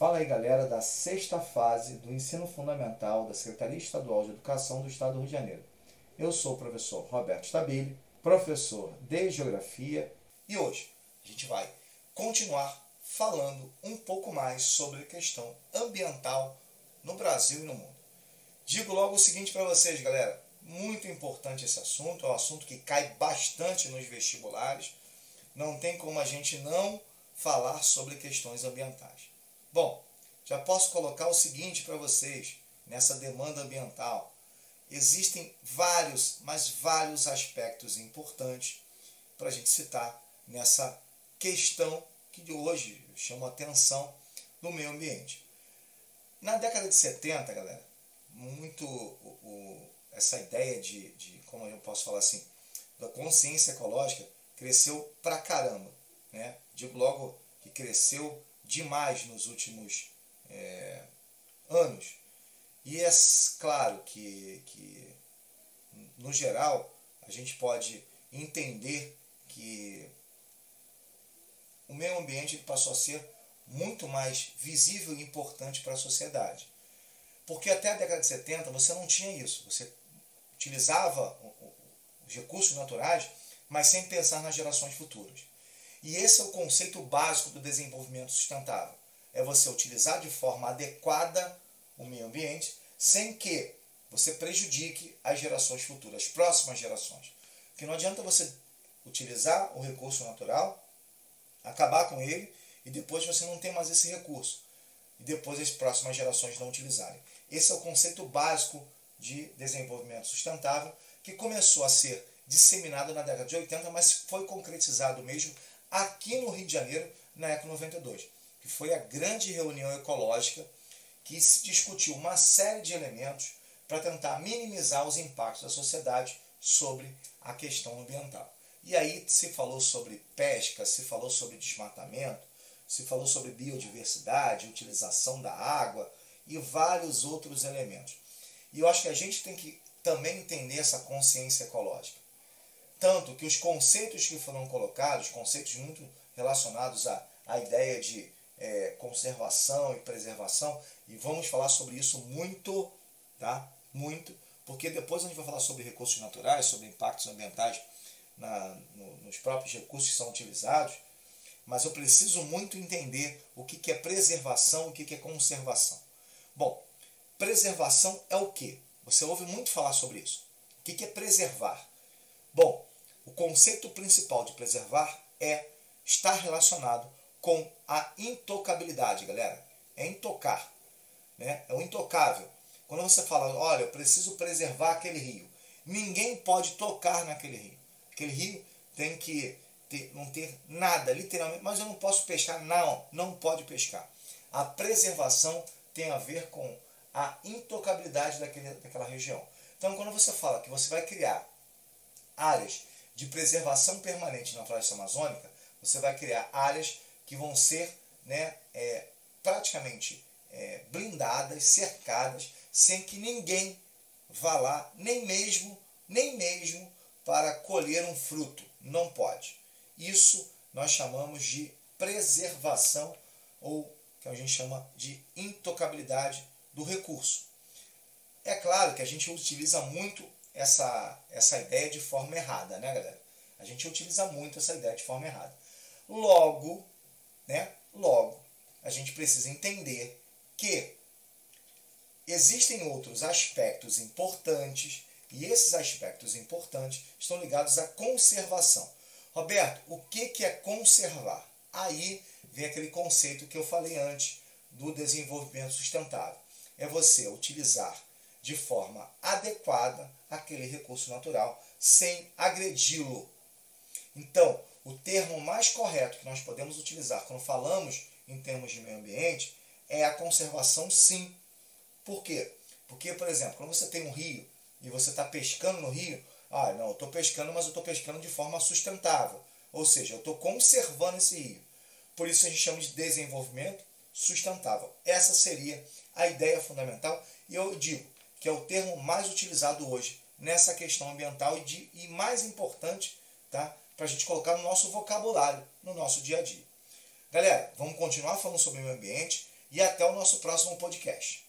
Fala aí galera da sexta fase do ensino fundamental da Secretaria Estadual de Educação do Estado do Rio de Janeiro. Eu sou o professor Roberto Stabile, professor de Geografia, e hoje a gente vai continuar falando um pouco mais sobre a questão ambiental no Brasil e no mundo. Digo logo o seguinte para vocês, galera, muito importante esse assunto, é um assunto que cai bastante nos vestibulares, não tem como a gente não falar sobre questões ambientais. Bom, já posso colocar o seguinte para vocês nessa demanda ambiental. Existem vários, mas vários aspectos importantes para a gente citar nessa questão que de hoje chama atenção no meio ambiente. Na década de 70, galera, muito o, o, essa ideia de, de, como eu posso falar assim, da consciência ecológica cresceu pra caramba. Né? Digo logo que cresceu demais nos últimos é, anos. E é claro que, que, no geral, a gente pode entender que o meio ambiente passou a ser muito mais visível e importante para a sociedade. Porque até a década de 70 você não tinha isso. Você utilizava os recursos naturais, mas sem pensar nas gerações futuras. E esse é o conceito básico do desenvolvimento sustentável. É você utilizar de forma adequada o meio ambiente sem que você prejudique as gerações futuras, as próximas gerações. Porque não adianta você utilizar o recurso natural, acabar com ele e depois você não tem mais esse recurso. E depois as próximas gerações não utilizarem. Esse é o conceito básico de desenvolvimento sustentável que começou a ser disseminado na década de 80, mas foi concretizado mesmo aqui no Rio de Janeiro, na Eco 92, que foi a grande reunião ecológica que se discutiu uma série de elementos para tentar minimizar os impactos da sociedade sobre a questão ambiental. E aí se falou sobre pesca, se falou sobre desmatamento, se falou sobre biodiversidade, utilização da água e vários outros elementos. E eu acho que a gente tem que também entender essa consciência ecológica. Tanto que os conceitos que foram colocados, conceitos muito relacionados à, à ideia de é, conservação e preservação, e vamos falar sobre isso muito, tá? Muito, porque depois a gente vai falar sobre recursos naturais, sobre impactos ambientais na, no, nos próprios recursos que são utilizados, mas eu preciso muito entender o que, que é preservação o que, que é conservação. Bom, preservação é o que? Você ouve muito falar sobre isso. O que, que é preservar? Bom, o conceito principal de preservar é estar relacionado com a intocabilidade, galera. É intocar. Né? É o intocável. Quando você fala, olha, eu preciso preservar aquele rio, ninguém pode tocar naquele rio. Aquele rio tem que ter, não ter nada, literalmente, mas eu não posso pescar. Não, não pode pescar. A preservação tem a ver com a intocabilidade daquele, daquela região. Então, quando você fala que você vai criar áreas de preservação permanente na floresta amazônica, você vai criar áreas que vão ser né, é, praticamente é, blindadas, cercadas, sem que ninguém vá lá, nem mesmo, nem mesmo para colher um fruto. Não pode. Isso nós chamamos de preservação ou que a gente chama de intocabilidade do recurso. É claro que a gente utiliza muito essa, essa ideia de forma errada, né, galera? A gente utiliza muito essa ideia de forma errada. Logo, né? Logo, a gente precisa entender que existem outros aspectos importantes e esses aspectos importantes estão ligados à conservação. Roberto, o que é conservar? Aí vem aquele conceito que eu falei antes do desenvolvimento sustentável. É você utilizar de forma adequada aquele recurso natural sem agredi-lo. Então, o termo mais correto que nós podemos utilizar quando falamos em termos de meio ambiente é a conservação, sim. Por quê? Porque, por exemplo, quando você tem um rio e você está pescando no rio, ah, não, eu estou pescando, mas eu estou pescando de forma sustentável. Ou seja, eu estou conservando esse rio. Por isso a gente chama de desenvolvimento sustentável. Essa seria a ideia fundamental e eu digo que é o termo mais utilizado hoje nessa questão ambiental e, de, e mais importante tá? para a gente colocar no nosso vocabulário, no nosso dia a dia. Galera, vamos continuar falando sobre o meio ambiente. e até o nosso próximo podcast.